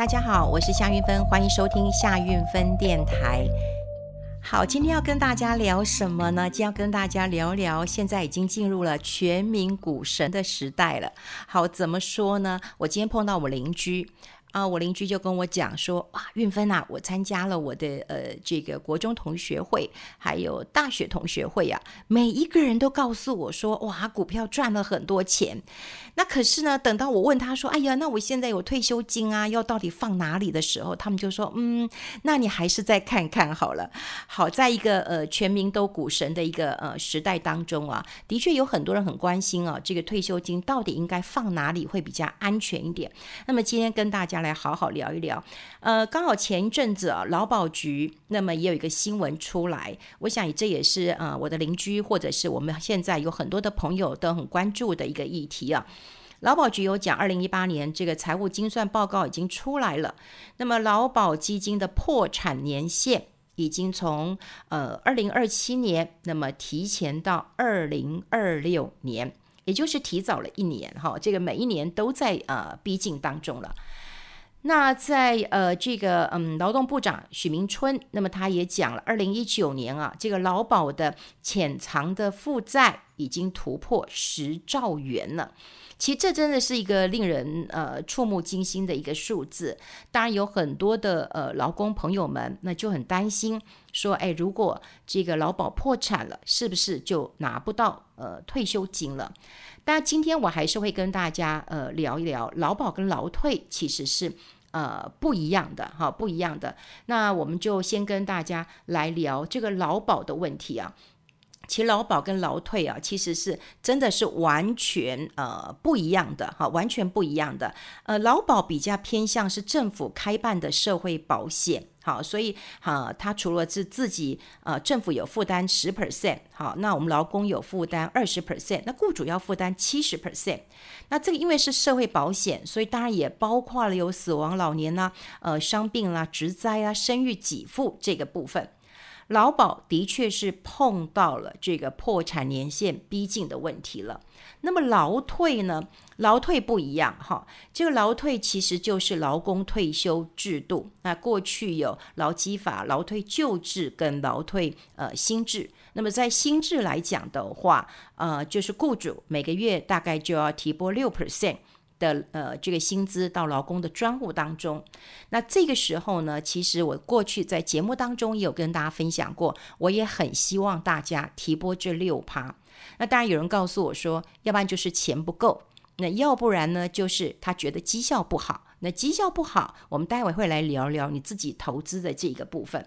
大家好，我是夏运芬，欢迎收听夏运芬电台。好，今天要跟大家聊什么呢？今天要跟大家聊聊，现在已经进入了全民股神的时代了。好，怎么说呢？我今天碰到我邻居。啊，我邻居就跟我讲说，哇，韵芬啊，我参加了我的呃这个国中同学会，还有大学同学会呀、啊，每一个人都告诉我说，哇，股票赚了很多钱。那可是呢，等到我问他说，哎呀，那我现在有退休金啊，要到底放哪里的时候，他们就说，嗯，那你还是再看看好了。好，在一个呃全民都股神的一个呃时代当中啊，的确有很多人很关心啊，这个退休金到底应该放哪里会比较安全一点。那么今天跟大家。来好好聊一聊，呃，刚好前一阵子啊，劳保局那么也有一个新闻出来，我想这也是呃我的邻居或者是我们现在有很多的朋友都很关注的一个议题啊。劳保局有讲，二零一八年这个财务精算报告已经出来了，那么劳保基金的破产年限已经从呃二零二七年，那么提前到二零二六年，也就是提早了一年哈，这个每一年都在呃逼近当中了。那在呃这个嗯劳动部长许明春，那么他也讲了，二零一九年啊，这个劳保的潜藏的负债已经突破十兆元了。其实这真的是一个令人呃触目惊心的一个数字。当然有很多的呃劳工朋友们那就很担心，说哎，如果这个劳保破产了，是不是就拿不到呃退休金了？但今天我还是会跟大家呃聊一聊劳保跟劳退其实是呃不一样的哈，不一样的。那我们就先跟大家来聊这个劳保的问题啊。其劳保跟劳退啊，其实是真的是完全呃不一样的哈，完全不一样的。呃，劳保比较偏向是政府开办的社会保险，好，所以哈，它除了是自己呃政府有负担十 percent，好，那我们劳工有负担二十 percent，那雇主要负担七十 percent。那这个因为是社会保险，所以当然也包括了有死亡老年呐、呃伤病啦、职灾啊、生育给付这个部分。劳保的确是碰到了这个破产年限逼近的问题了。那么劳退呢？劳退不一样哈，这个劳退其实就是劳工退休制度。那过去有劳基法、劳退旧制跟劳退呃新制。那么在新制来讲的话，呃，就是雇主每个月大概就要提拨六 percent。的呃，这个薪资到劳工的专户当中，那这个时候呢，其实我过去在节目当中也有跟大家分享过，我也很希望大家提拨这六趴。那当然有人告诉我说，要不然就是钱不够，那要不然呢，就是他觉得绩效不好。那绩效不好，我们待会会来聊聊你自己投资的这个部分。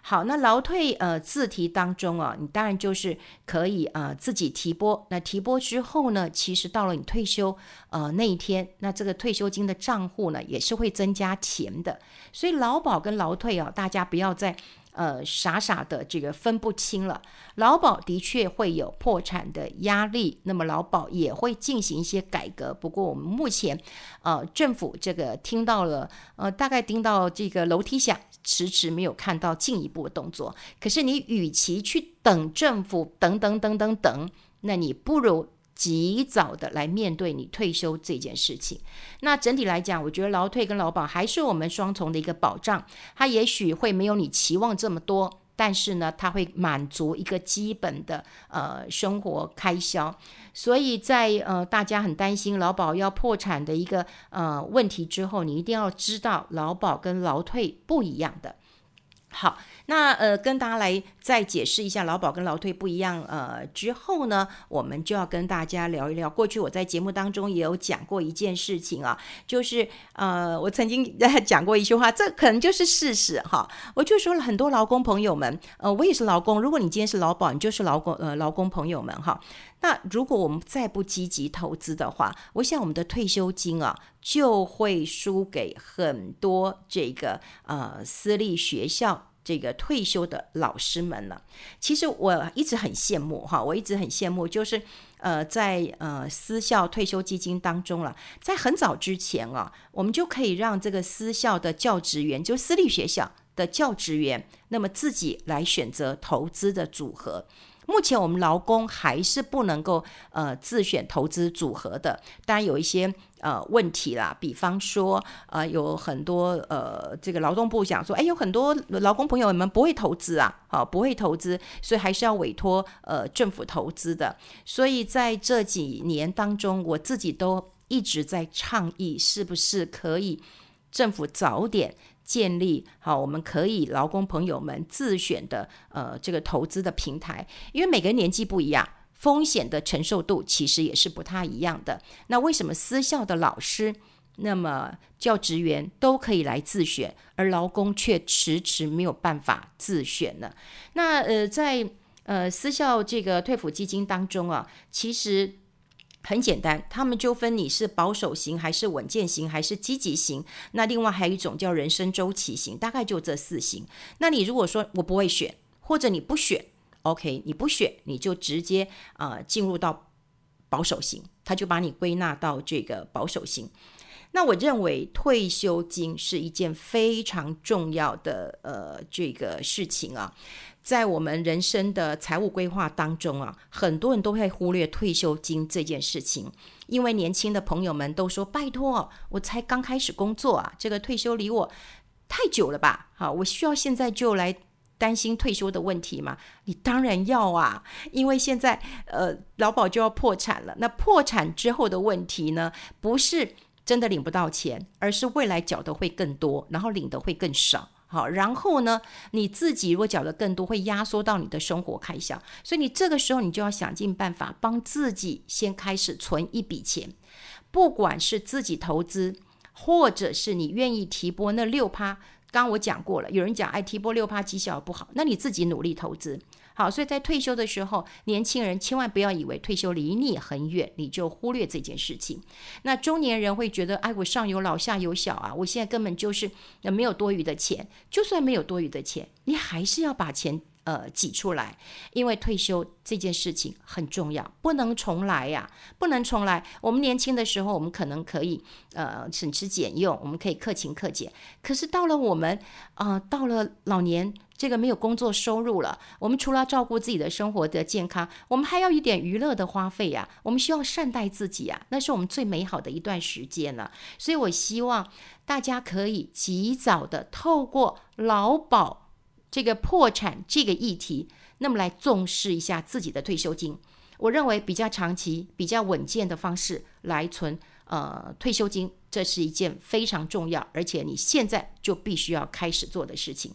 好，那劳退呃自提当中啊，你当然就是可以呃自己提拨。那提拨之后呢，其实到了你退休呃那一天，那这个退休金的账户呢也是会增加钱的。所以劳保跟劳退啊，大家不要再呃傻傻的这个分不清了。劳保的确会有破产的压力，那么劳保也会进行一些改革。不过我们目前呃政府这个听到了呃大概听到这个楼梯响。迟迟没有看到进一步的动作，可是你与其去等政府等等等等等，那你不如及早的来面对你退休这件事情。那整体来讲，我觉得劳退跟劳保还是我们双重的一个保障，它也许会没有你期望这么多。但是呢，它会满足一个基本的呃生活开销，所以在呃大家很担心劳保要破产的一个呃问题之后，你一定要知道劳保跟劳退不一样的。好，那呃，跟大家来再解释一下劳保跟劳退不一样。呃，之后呢，我们就要跟大家聊一聊。过去我在节目当中也有讲过一件事情啊，就是呃，我曾经讲过一句话，这可能就是事实哈。我就说了很多劳工朋友们，呃，我也是劳工。如果你今天是劳保，你就是劳工，呃，劳工朋友们哈。那如果我们再不积极投资的话，我想我们的退休金啊，就会输给很多这个呃私立学校这个退休的老师们了。其实我一直很羡慕哈，我一直很羡慕，就是呃在呃私校退休基金当中了，在很早之前啊，我们就可以让这个私校的教职员，就私立学校的教职员，那么自己来选择投资的组合。目前我们劳工还是不能够呃自选投资组合的，当然有一些呃问题啦，比方说呃有很多呃这个劳动部讲说，哎，有很多劳工朋友们不会投资啊，好、不会投资，所以还是要委托呃政府投资的。所以在这几年当中，我自己都一直在倡议，是不是可以政府早点。建立好，我们可以劳工朋友们自选的呃这个投资的平台，因为每个人年纪不一样，风险的承受度其实也是不太一样的。那为什么私校的老师，那么教职员都可以来自选，而劳工却迟迟没有办法自选呢？那呃在呃私校这个退抚基金当中啊，其实。很简单，他们就分你是保守型还是稳健型还是积极型。那另外还有一种叫人生周期型，大概就这四型。那你如果说我不会选，或者你不选，OK，你不选，你就直接啊、进入到保守型，他就把你归纳到这个保守型。那我认为退休金是一件非常重要的呃这个事情啊。在我们人生的财务规划当中啊，很多人都会忽略退休金这件事情，因为年轻的朋友们都说：“拜托，我才刚开始工作啊，这个退休离我太久了吧？好，我需要现在就来担心退休的问题吗？你当然要啊，因为现在呃劳保就要破产了。那破产之后的问题呢，不是真的领不到钱，而是未来缴的会更多，然后领的会更少。”好，然后呢，你自己如果缴的更多，会压缩到你的生活开销，所以你这个时候你就要想尽办法帮自己先开始存一笔钱，不管是自己投资，或者是你愿意提拨那六趴，刚刚我讲过了，有人讲哎提拨六趴绩效不好，那你自己努力投资。好，所以在退休的时候，年轻人千万不要以为退休离你很远，你就忽略这件事情。那中年人会觉得，哎，我上有老下有小啊，我现在根本就是没有多余的钱。就算没有多余的钱，你还是要把钱呃挤出来，因为退休这件事情很重要，不能重来呀，不能重来。我们年轻的时候，我们可能可以呃省吃俭用，我们可以克勤克俭。可是到了我们啊、呃，到了老年。这个没有工作收入了，我们除了照顾自己的生活的健康，我们还要一点娱乐的花费呀。我们需要善待自己呀，那是我们最美好的一段时间了。所以我希望大家可以及早的透过劳保这个破产这个议题，那么来重视一下自己的退休金。我认为比较长期、比较稳健的方式来存呃退休金，这是一件非常重要，而且你现在就必须要开始做的事情。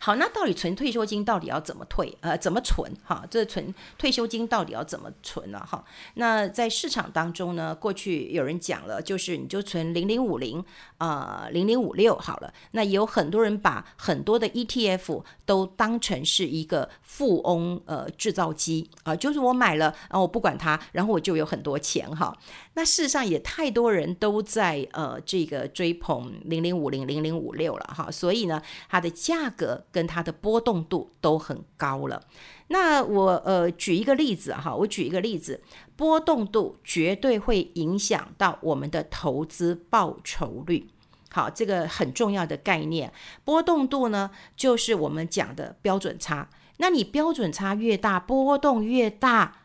好，那到底存退休金到底要怎么退？呃，怎么存？哈，这存退休金到底要怎么存呢？哈，那在市场当中呢，过去有人讲了，就是你就存零零五零啊，零零五六好了。那也有很多人把很多的 ETF 都当成是一个富翁呃制造机啊，就是我买了，然后我不管它，然后我就有很多钱哈。那事实上也太多人都在呃这个追捧零零五零零零五六了哈，所以呢，它的价格。跟它的波动度都很高了。那我呃举一个例子哈，我举一个例子，波动度绝对会影响到我们的投资报酬率。好，这个很重要的概念。波动度呢，就是我们讲的标准差。那你标准差越大，波动越大，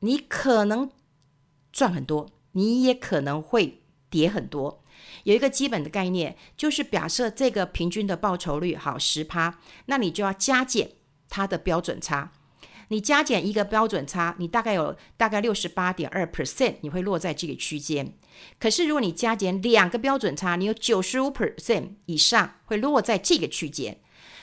你可能赚很多，你也可能会跌很多。有一个基本的概念，就是假设这个平均的报酬率好十趴，那你就要加减它的标准差。你加减一个标准差，你大概有大概六十八点二 percent，你会落在这个区间。可是如果你加减两个标准差，你有九十五 percent 以上会落在这个区间。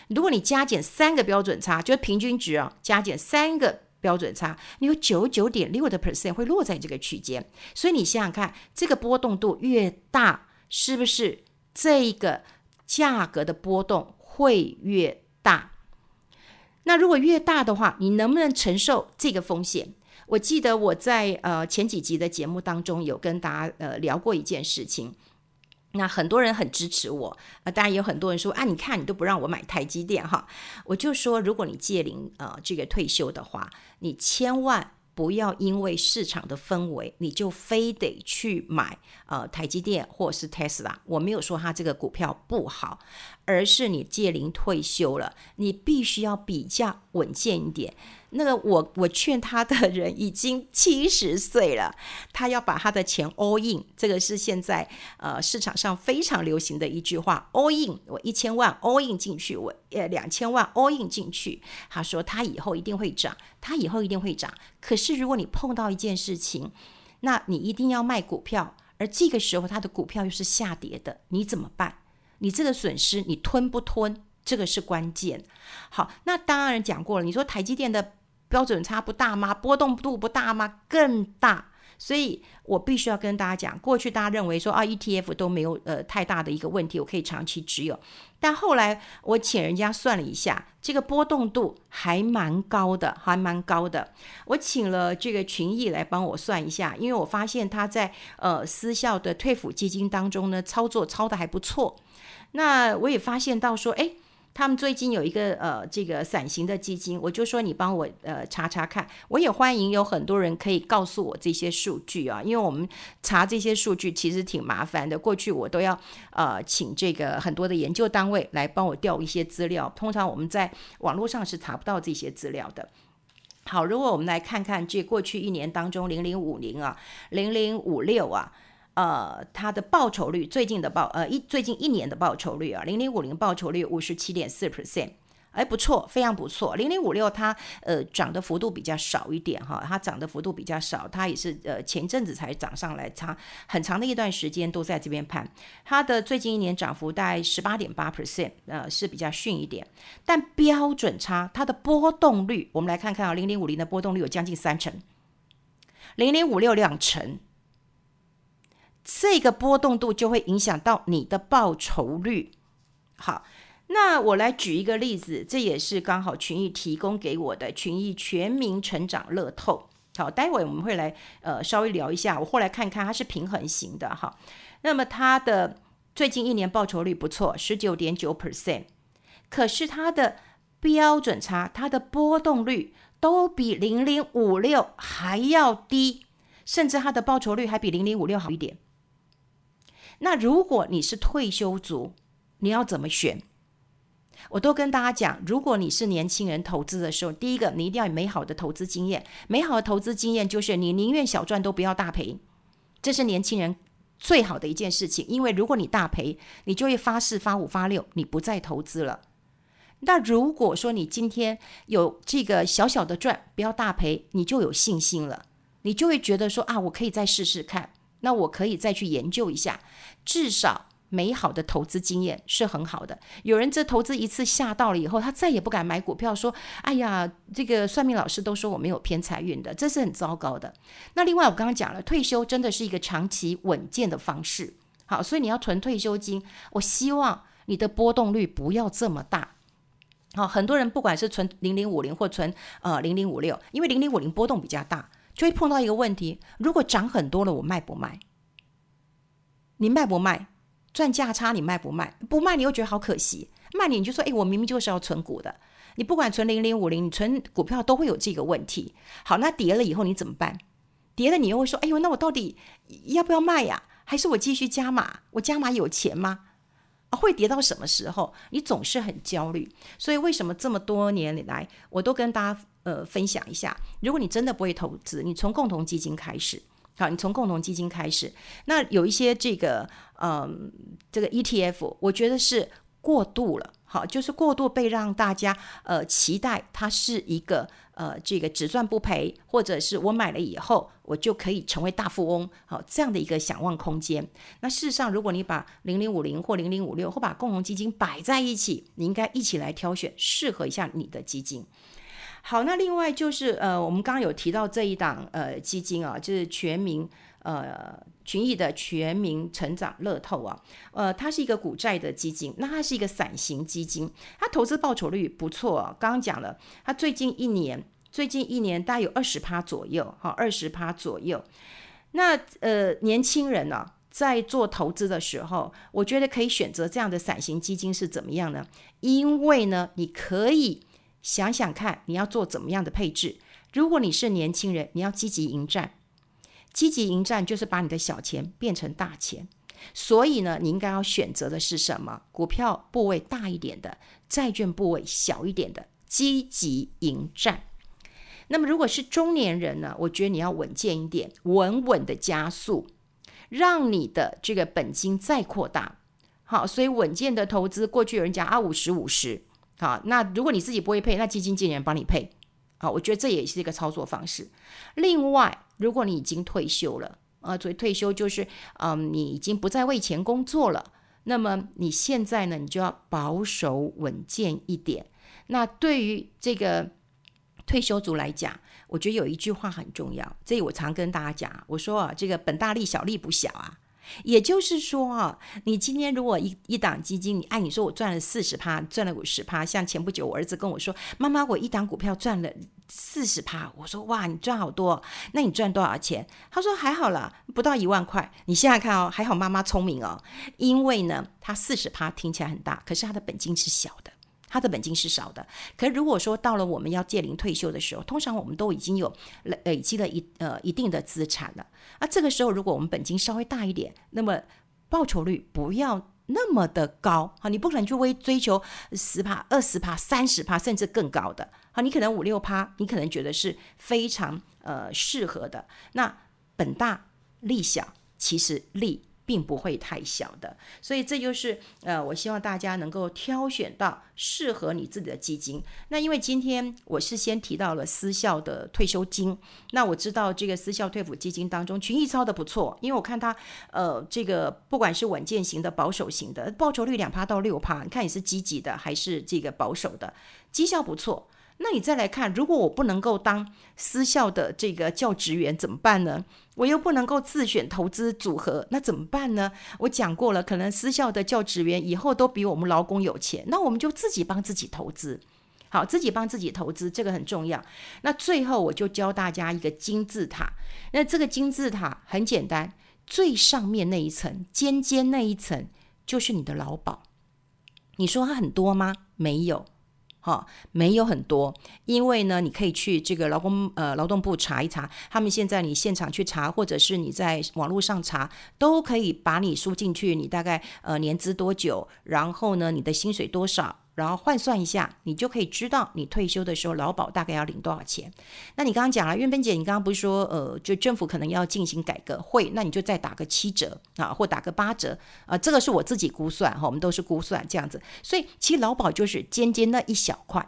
如果你加减三个标准差，就是平均值啊，加减三个标准差，你有九九点六的 percent 会落在这个区间。所以你想想看，这个波动度越大。是不是这一个价格的波动会越大？那如果越大的话，你能不能承受这个风险？我记得我在呃前几集的节目当中有跟大家呃聊过一件事情。那很多人很支持我，呃，当然也有很多人说啊，你看你都不让我买台积电哈，我就说如果你借龄呃这个退休的话，你千万。不要因为市场的氛围，你就非得去买呃台积电或是 Tesla。我没有说它这个股票不好，而是你借龄退休了，你必须要比较稳健一点。那个我我劝他的人已经七十岁了，他要把他的钱 all in，这个是现在呃市场上非常流行的一句话，all in，我一千万 all in 进去，我呃两千万 all in 进去。他说他以后一定会涨，他以后一定会涨。可是如果你碰到一件事情，那你一定要卖股票，而这个时候他的股票又是下跌的，你怎么办？你这个损失你吞不吞？这个是关键。好，那当然讲过了，你说台积电的。标准差不大吗？波动度不大吗？更大。所以我必须要跟大家讲，过去大家认为说啊，ETF 都没有呃太大的一个问题，我可以长期持有。但后来我请人家算了一下，这个波动度还蛮高的，还蛮高的。我请了这个群益来帮我算一下，因为我发现他在呃私校的退抚基金当中呢，操作操得还不错。那我也发现到说，哎。他们最近有一个呃，这个伞型的基金，我就说你帮我呃查查看。我也欢迎有很多人可以告诉我这些数据啊，因为我们查这些数据其实挺麻烦的。过去我都要呃请这个很多的研究单位来帮我调一些资料，通常我们在网络上是查不到这些资料的。好，如果我们来看看这过去一年当中，零零五零啊，零零五六啊。呃，它的报酬率最近的报呃一最近一年的报酬率啊，零零五零报酬率五十七点四 percent，哎不错，非常不错。零零五六它呃涨的幅度比较少一点哈，它涨的幅度比较少，它也是呃前阵子才涨上来，它很长的一段时间都在这边盘。它的最近一年涨幅大概十八点八 percent，呃是比较逊一点。但标准差它的波动率，我们来看看啊，零零五零的波动率有将近三成，零零五六两成。这个波动度就会影响到你的报酬率。好，那我来举一个例子，这也是刚好群益提供给我的群益全民成长乐透。好，待会我们会来呃稍微聊一下。我后来看看它是平衡型的哈，那么它的最近一年报酬率不错，十九点九 percent，可是它的标准差，它的波动率都比零零五六还要低，甚至它的报酬率还比零零五六好一点。那如果你是退休族，你要怎么选？我都跟大家讲，如果你是年轻人投资的时候，第一个你一定要有美好的投资经验。美好的投资经验就是你宁愿小赚都不要大赔，这是年轻人最好的一件事情。因为如果你大赔，你就会发四发五发六，你不再投资了。那如果说你今天有这个小小的赚，不要大赔，你就有信心了，你就会觉得说啊，我可以再试试看。那我可以再去研究一下，至少美好的投资经验是很好的。有人这投资一次吓到了以后，他再也不敢买股票，说：“哎呀，这个算命老师都说我没有偏财运的，这是很糟糕的。”那另外我刚刚讲了，退休真的是一个长期稳健的方式。好，所以你要存退休金，我希望你的波动率不要这么大。好，很多人不管是存零零五零或存呃零零五六，因为零零五零波动比较大。就会碰到一个问题：如果涨很多了，我卖不卖？你卖不卖？赚价差你卖不卖？不卖你又觉得好可惜，卖你你就说：哎，我明明就是要存股的。你不管存零零五零，你存股票都会有这个问题。好，那跌了以后你怎么办？跌了你又会说：哎呦，那我到底要不要卖呀？还是我继续加码？我加码有钱吗？会跌到什么时候？你总是很焦虑。所以为什么这么多年来，我都跟大家。呃，分享一下，如果你真的不会投资，你从共同基金开始，好，你从共同基金开始，那有一些这个，嗯、这个 ETF，我觉得是过度了，好，就是过度被让大家呃期待它是一个呃这个只赚不赔，或者是我买了以后我就可以成为大富翁，好，这样的一个想望空间。那事实上，如果你把零零五零或零零五六或把共同基金摆在一起，你应该一起来挑选适合一下你的基金。好，那另外就是呃，我们刚刚有提到这一档呃基金啊，就是全民呃群益的全民成长乐透啊，呃，它是一个股债的基金，那它是一个伞型基金，它投资报酬率不错啊。刚刚讲了，它最近一年最近一年大概有二十趴左右，哈，二十趴左右。那呃年轻人呢，在做投资的时候，我觉得可以选择这样的伞型基金是怎么样呢？因为呢，你可以。想想看，你要做怎么样的配置？如果你是年轻人，你要积极迎战。积极迎战就是把你的小钱变成大钱。所以呢，你应该要选择的是什么？股票部位大一点的，债券部位小一点的，积极迎战。那么如果是中年人呢，我觉得你要稳健一点，稳稳的加速，让你的这个本金再扩大。好，所以稳健的投资，过去有人讲啊五十五十，好，那如果你自己不会配，那基金经理人帮你配。好，我觉得这也是一个操作方式。另外，如果你已经退休了，啊，所谓退休就是，嗯，你已经不再为钱工作了，那么你现在呢，你就要保守稳健一点。那对于这个退休族来讲，我觉得有一句话很重要，这我常跟大家讲，我说啊，这个本大利小，利不小啊。也就是说啊，你今天如果一一档基金，你按你说我赚了四十趴，赚了五十趴，像前不久我儿子跟我说，妈妈，我一档股票赚了四十趴，我说哇，你赚好多，那你赚多少钱？他说还好啦，不到一万块。你现在看哦，还好妈妈聪明哦，因为呢，他四十趴听起来很大，可是他的本金是小的。他的本金是少的，可是如果说到了我们要届龄退休的时候，通常我们都已经有累累积了一呃一定的资产了。而这个时候，如果我们本金稍微大一点，那么报酬率不要那么的高啊，你不可能去为追求十趴、二十趴、三十趴，甚至更高的啊，你可能五六趴，你可能觉得是非常呃适合的。那本大利小，其实利。并不会太小的，所以这就是呃，我希望大家能够挑选到适合你自己的基金。那因为今天我是先提到了私校的退休金，那我知道这个私校退抚基金当中，群益操的不错，因为我看它呃，这个不管是稳健型的、保守型的，报酬率两趴到六趴，你看你是积极的还是这个保守的，绩效不错。那你再来看，如果我不能够当私校的这个教职员怎么办呢？我又不能够自选投资组合，那怎么办呢？我讲过了，可能私校的教职员以后都比我们劳工有钱，那我们就自己帮自己投资，好，自己帮自己投资，这个很重要。那最后我就教大家一个金字塔，那这个金字塔很简单，最上面那一层尖尖那一层就是你的劳保。你说它很多吗？没有。哈、没有很多，因为呢，你可以去这个劳工呃劳动部查一查，他们现在你现场去查，或者是你在网络上查，都可以把你输进去，你大概呃年资多久，然后呢，你的薪水多少。然后换算一下，你就可以知道你退休的时候劳保大概要领多少钱。那你刚刚讲了，韵芬姐，你刚刚不是说，呃，就政府可能要进行改革，会，那你就再打个七折啊，或打个八折啊，这个是我自己估算哈，我们都是估算这样子。所以其实劳保就是尖尖那一小块，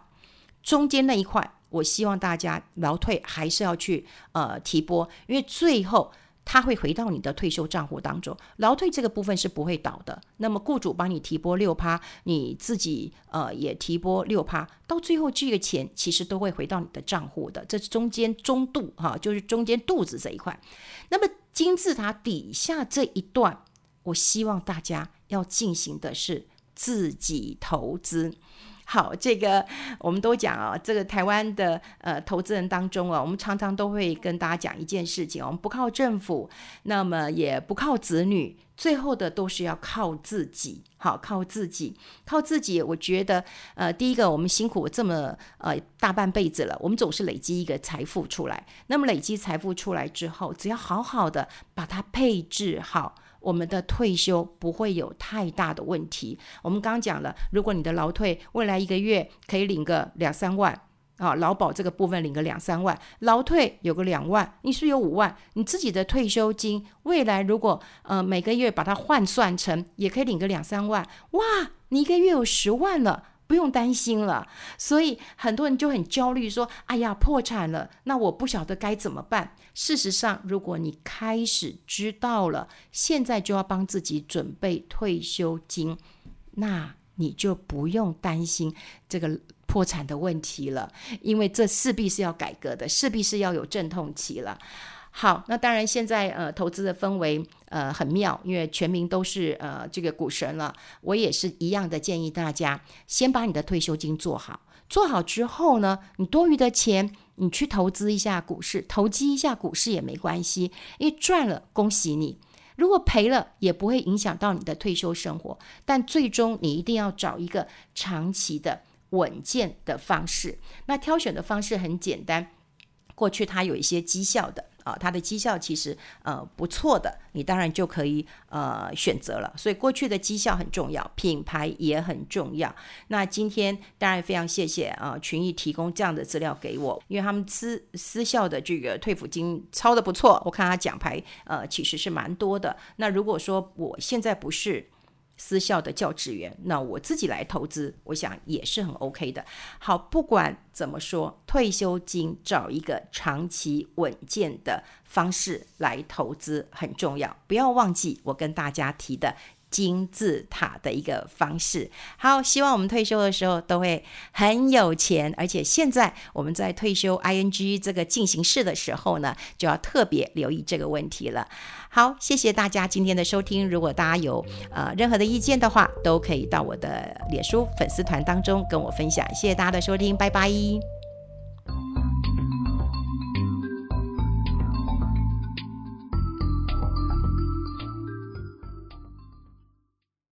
中间那一块，我希望大家劳退还是要去呃提拨，因为最后。它会回到你的退休账户当中，劳退这个部分是不会倒的。那么雇主帮你提拨六趴，你自己呃也提拨六趴，到最后这个钱其实都会回到你的账户的。这是中间中度哈，就是中间肚子这一块。那么金字塔底下这一段，我希望大家要进行的是自己投资。好，这个我们都讲啊，这个台湾的呃投资人当中啊，我们常常都会跟大家讲一件事情，我们不靠政府，那么也不靠子女，最后的都是要靠自己。好，靠自己，靠自己。我觉得，呃，第一个，我们辛苦这么呃大半辈子了，我们总是累积一个财富出来。那么累积财富出来之后，只要好好的把它配置好。我们的退休不会有太大的问题。我们刚刚讲了，如果你的劳退未来一个月可以领个两三万啊，劳保这个部分领个两三万，劳退有个两万，你是有五万，你自己的退休金未来如果呃每个月把它换算成，也可以领个两三万，哇，你一个月有十万了。不用担心了，所以很多人就很焦虑，说：“哎呀，破产了，那我不晓得该怎么办。”事实上，如果你开始知道了，现在就要帮自己准备退休金，那你就不用担心这个破产的问题了，因为这势必是要改革的，势必是要有阵痛期了。好，那当然现在呃投资的氛围呃很妙，因为全民都是呃这个股神了。我也是一样的建议大家，先把你的退休金做好，做好之后呢，你多余的钱你去投资一下股市，投机一下股市也没关系，因为赚了恭喜你，如果赔了也不会影响到你的退休生活。但最终你一定要找一个长期的稳健的方式。那挑选的方式很简单，过去它有一些绩效的。啊，它的绩效其实呃不错的，你当然就可以呃选择了。所以过去的绩效很重要，品牌也很重要。那今天当然非常谢谢啊群益提供这样的资料给我，因为他们私私校的这个退抚金超的不错，我看他奖牌呃其实是蛮多的。那如果说我现在不是。私校的教职员，那我自己来投资，我想也是很 OK 的。好，不管怎么说，退休金找一个长期稳健的方式来投资很重要，不要忘记我跟大家提的。金字塔的一个方式。好，希望我们退休的时候都会很有钱，而且现在我们在退休 ING 这个进行式的时候呢，就要特别留意这个问题了。好，谢谢大家今天的收听。如果大家有呃任何的意见的话，都可以到我的脸书粉丝团当中跟我分享。谢谢大家的收听，拜拜。